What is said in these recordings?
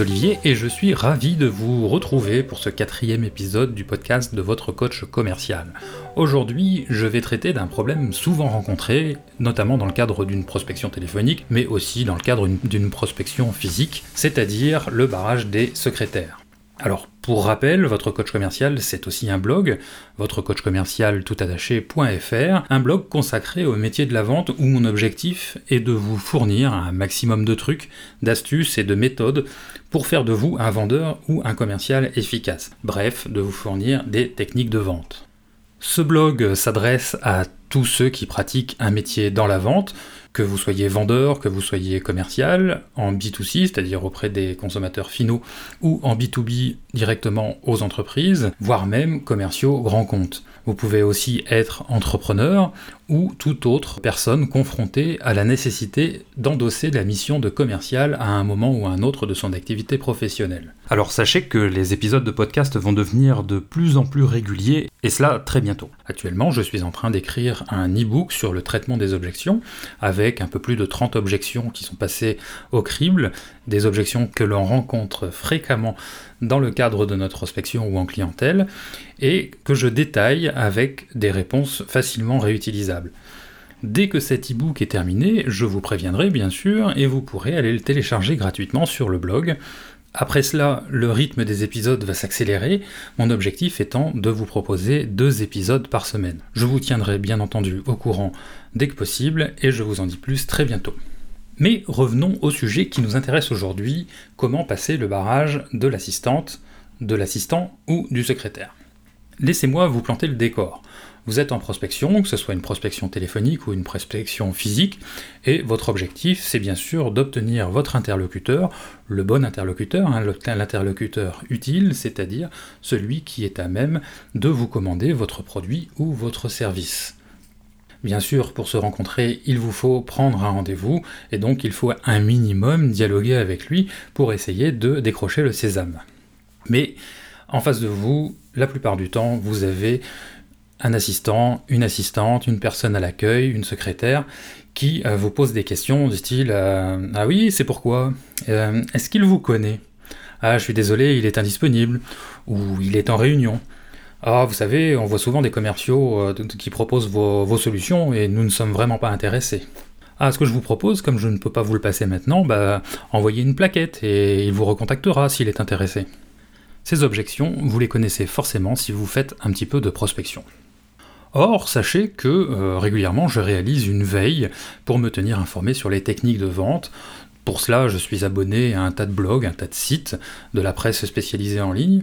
Olivier et je suis ravi de vous retrouver pour ce quatrième épisode du podcast de votre coach commercial. Aujourd'hui, je vais traiter d'un problème souvent rencontré, notamment dans le cadre d'une prospection téléphonique, mais aussi dans le cadre d'une prospection physique, c'est-à-dire le barrage des secrétaires. Alors, pour rappel, votre coach commercial, c'est aussi un blog, votre coach commercial un blog consacré au métier de la vente où mon objectif est de vous fournir un maximum de trucs, d'astuces et de méthodes pour faire de vous un vendeur ou un commercial efficace. Bref, de vous fournir des techniques de vente. Ce blog s'adresse à tous ceux qui pratiquent un métier dans la vente, que vous soyez vendeur, que vous soyez commercial, en B2C, c'est-à-dire auprès des consommateurs finaux, ou en B2B directement aux entreprises, voire même commerciaux grands comptes. Vous pouvez aussi être entrepreneur ou toute autre personne confrontée à la nécessité d'endosser la mission de commercial à un moment ou à un autre de son activité professionnelle. Alors sachez que les épisodes de podcast vont devenir de plus en plus réguliers, et cela très bientôt. Actuellement, je suis en train d'écrire un e-book sur le traitement des objections, avec un peu plus de 30 objections qui sont passées au crible, des objections que l'on rencontre fréquemment dans le cadre de notre prospection ou en clientèle, et que je détaille avec des réponses facilement réutilisables. Dès que cet e-book est terminé, je vous préviendrai bien sûr, et vous pourrez aller le télécharger gratuitement sur le blog. Après cela, le rythme des épisodes va s'accélérer, mon objectif étant de vous proposer deux épisodes par semaine. Je vous tiendrai bien entendu au courant dès que possible, et je vous en dis plus très bientôt. Mais revenons au sujet qui nous intéresse aujourd'hui, comment passer le barrage de l'assistante, de l'assistant ou du secrétaire. Laissez-moi vous planter le décor. Vous êtes en prospection, que ce soit une prospection téléphonique ou une prospection physique, et votre objectif, c'est bien sûr d'obtenir votre interlocuteur, le bon interlocuteur, hein, l'interlocuteur utile, c'est-à-dire celui qui est à même de vous commander votre produit ou votre service. Bien sûr, pour se rencontrer, il vous faut prendre un rendez-vous, et donc il faut un minimum dialoguer avec lui pour essayer de décrocher le sésame. Mais en face de vous, la plupart du temps, vous avez un assistant, une assistante, une personne à l'accueil, une secrétaire, qui euh, vous pose des questions du style euh, Ah oui, c'est pourquoi? Euh, Est-ce qu'il vous connaît? Ah, je suis désolé, il est indisponible, ou il est en réunion. Ah, vous savez, on voit souvent des commerciaux qui proposent vos, solutions et nous ne sommes vraiment pas intéressés. Ah, ce que je vous propose, comme je ne peux pas vous le passer maintenant, bah, envoyez une plaquette et il vous recontactera s'il est intéressé. Ces objections, vous les connaissez forcément si vous faites un petit peu de prospection. Or, sachez que euh, régulièrement je réalise une veille pour me tenir informé sur les techniques de vente. Pour cela, je suis abonné à un tas de blogs, un tas de sites de la presse spécialisée en ligne,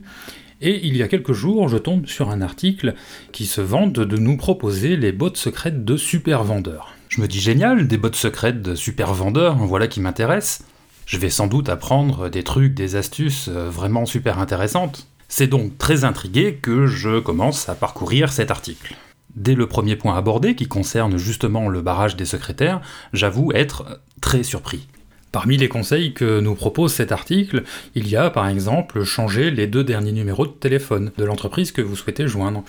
et il y a quelques jours, je tombe sur un article qui se vante de nous proposer les bottes secrètes de super vendeurs. Je me dis génial, des bottes secrètes de super vendeurs, voilà qui m'intéresse. Je vais sans doute apprendre des trucs, des astuces euh, vraiment super intéressantes. C'est donc très intrigué que je commence à parcourir cet article. Dès le premier point abordé, qui concerne justement le barrage des secrétaires, j'avoue être très surpris. Parmi les conseils que nous propose cet article, il y a par exemple changer les deux derniers numéros de téléphone de l'entreprise que vous souhaitez joindre.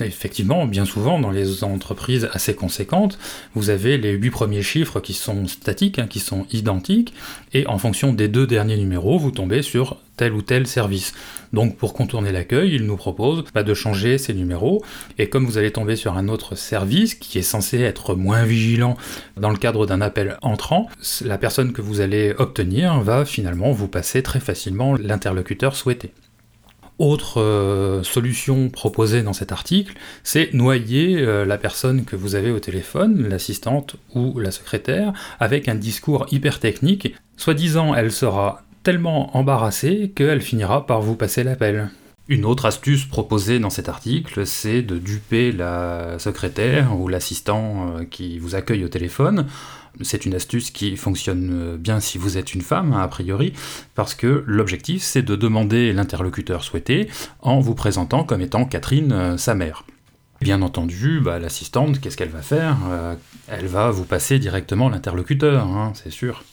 Effectivement, bien souvent, dans les entreprises assez conséquentes, vous avez les huit premiers chiffres qui sont statiques, hein, qui sont identiques, et en fonction des deux derniers numéros, vous tombez sur tel ou tel service. Donc pour contourner l'accueil, il nous propose bah, de changer ces numéros, et comme vous allez tomber sur un autre service qui est censé être moins vigilant dans le cadre d'un appel entrant, la personne que vous allez obtenir va finalement vous passer très facilement l'interlocuteur souhaité. Autre euh, solution proposée dans cet article, c'est noyer euh, la personne que vous avez au téléphone, l'assistante ou la secrétaire, avec un discours hyper technique. Soi-disant, elle sera tellement embarrassée qu'elle finira par vous passer l'appel. Une autre astuce proposée dans cet article, c'est de duper la secrétaire ou l'assistant euh, qui vous accueille au téléphone c'est une astuce qui fonctionne euh, bien si vous êtes une femme, a priori, parce que l'objectif c'est de demander l'interlocuteur souhaité en vous présentant comme étant Catherine, euh, sa mère. Bien entendu, bah, l'assistante, qu'est-ce qu'elle va faire? Elle va vous passer directement l'interlocuteur, hein, c'est sûr.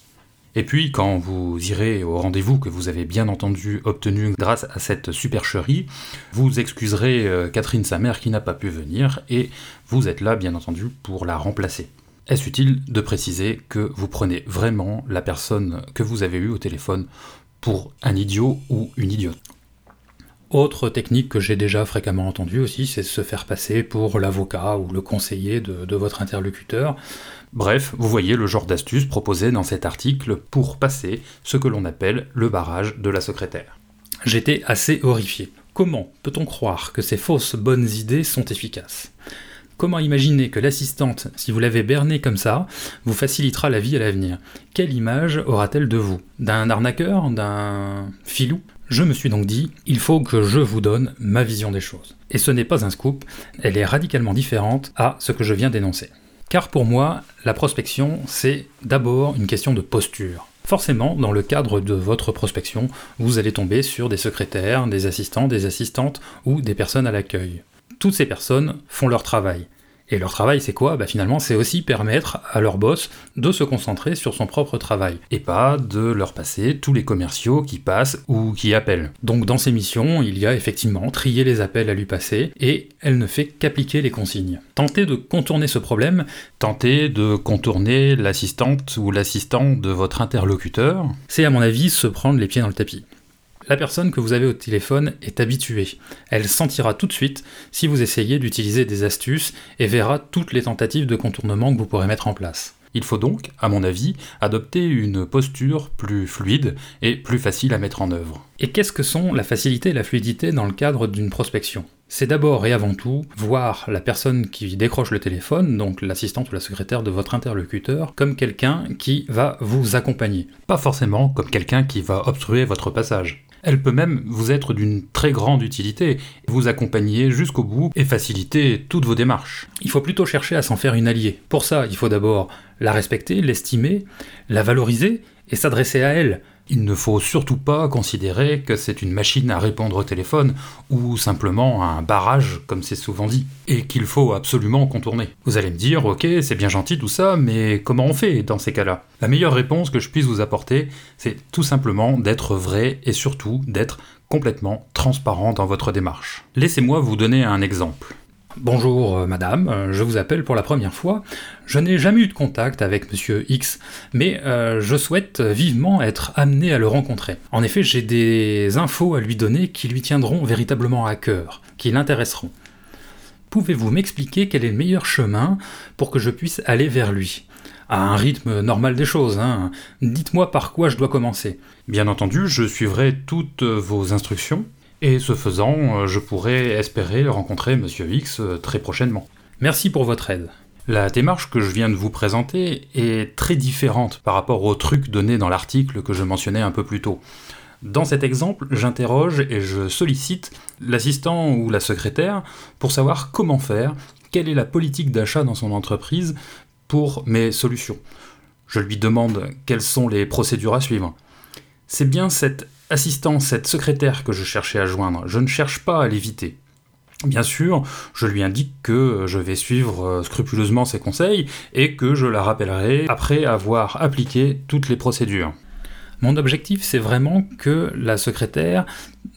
Et puis, quand vous irez au rendez-vous que vous avez bien entendu obtenu grâce à cette supercherie, vous excuserez Catherine, sa mère, qui n'a pas pu venir, et vous êtes là, bien entendu, pour la remplacer. Est-ce utile de préciser que vous prenez vraiment la personne que vous avez eue au téléphone pour un idiot ou une idiote? Autre technique que j'ai déjà fréquemment entendue aussi, c'est se faire passer pour l'avocat ou le conseiller de, votre interlocuteur. Bref, vous voyez le genre d'astuce proposée dans cet article pour passer ce que l'on appelle le barrage de la secrétaire. J'étais assez horrifié. Comment peut-on croire que ces fausses bonnes idées sont efficaces? Comment imaginer que l'assistante, si vous l'avez bernée comme ça, vous facilitera la vie à l'avenir? Quelle image aura-t-elle de vous? D'un arnaqueur? D'un filou? Je me suis donc dit, il faut que je vous donne ma vision des choses. Et ce n'est pas un scoop, elle est radicalement différente à ce que je viens d'énoncer. Car pour moi, la prospection, c'est d'abord une question de posture. Forcément, dans le cadre de votre prospection, vous allez tomber sur des secrétaires, des assistants, des assistantes ou des personnes à l'accueil. Toutes ces personnes font leur travail. Et leur travail, c'est quoi? Bah Finalement, c'est aussi permettre à leur boss de se concentrer sur son propre travail, et pas de leur passer tous les commerciaux qui passent ou qui appellent. Donc dans ces missions, il y a effectivement trier les appels à lui passer, et elle ne fait qu'appliquer les consignes. Tenter de contourner ce problème, tenter de contourner l'assistante ou l'assistant de votre interlocuteur, c'est à mon avis se prendre les pieds dans le tapis. La personne que vous avez au téléphone est habituée. Elle sentira tout de suite si vous essayez d'utiliser des astuces et verra toutes les tentatives de contournement que vous pourrez mettre en place. Il faut donc, à mon avis, adopter une posture plus fluide et plus facile à mettre en œuvre. Et qu'est-ce que sont la facilité et la fluidité dans le cadre d'une prospection? C'est d'abord et avant tout voir la personne qui décroche le téléphone, donc l'assistante ou la secrétaire de votre interlocuteur, comme quelqu'un qui va vous accompagner. Pas forcément comme quelqu'un qui va obstruer votre passage. Elle peut même vous être d'une très grande utilité, vous accompagner jusqu'au bout et faciliter toutes vos démarches. Il faut plutôt chercher à s'en faire une alliée. Pour ça, il faut d'abord la respecter, l'estimer, la valoriser et s'adresser à elle, il ne faut surtout pas considérer que c'est une machine à répondre au téléphone ou simplement un barrage, comme c'est souvent dit, et qu'il faut absolument contourner. Vous allez me dire, ok, c'est bien gentil tout ça, mais comment on fait dans ces cas-là? La meilleure réponse que je puisse vous apporter, c'est tout simplement d'être vrai et surtout d'être complètement transparent dans votre démarche. Laissez-moi vous donner un exemple. Bonjour euh, madame, euh, je vous appelle pour la première fois. Je n'ai jamais eu de contact avec monsieur X, mais euh, je souhaite vivement être amené à le rencontrer. En effet, j'ai des infos à lui donner qui lui tiendront véritablement à cœur, qui l'intéresseront. Pouvez-vous m'expliquer quel est le meilleur chemin pour que je puisse aller vers lui? À un rythme normal des choses. Hein. Dites-moi par quoi je dois commencer. Bien entendu, je suivrai toutes vos instructions. Et ce faisant, euh, je pourrais espérer rencontrer Monsieur X euh, très prochainement. Merci pour votre aide. La démarche que je viens de vous présenter est très différente par rapport au truc donné dans l'article que je mentionnais un peu plus tôt. Dans cet exemple, j'interroge et je sollicite l'assistant ou la secrétaire pour savoir comment faire, quelle est la politique d'achat dans son entreprise pour mes solutions. Je lui demande quelles sont les procédures à suivre. C'est bien cette assistant, cette secrétaire que je cherchais à joindre. Je ne cherche pas à l'éviter. Bien sûr, je lui indique que je vais suivre euh, scrupuleusement ses conseils et que je la rappellerai après avoir appliqué toutes les procédures. Mon objectif, c'est vraiment que la secrétaire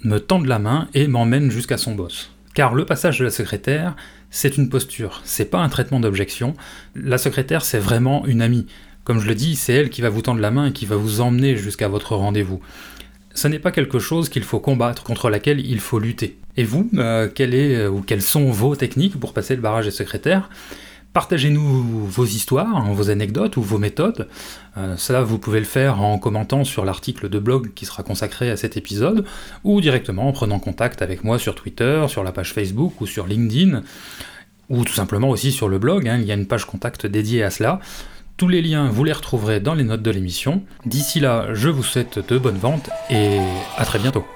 me tende la main et m'emmène jusqu'à son boss. Car le passage de la secrétaire, c'est une posture, c'est pas un traitement d'objection. La secrétaire, c'est vraiment une amie. Comme je le dis, c'est elle qui va vous tendre la main et qui va vous emmener jusqu'à votre rendez-vous ce n'est pas quelque chose qu'il faut combattre, contre laquelle il faut lutter. Et vous, euh, quelle est, euh, ou quelles sont vos techniques pour passer le barrage des secrétaires? Partagez-nous vos histoires, hein, vos anecdotes ou vos méthodes. Euh, cela, vous pouvez le faire en commentant sur l'article de blog qui sera consacré à cet épisode, ou directement en prenant contact avec moi sur Twitter, sur la page Facebook ou sur LinkedIn, ou tout simplement aussi sur le blog, hein, il y a une page contact dédiée à cela. Tous les liens, vous les retrouverez dans les notes de l'émission. D'ici là, je vous souhaite de bonnes ventes et à très bientôt.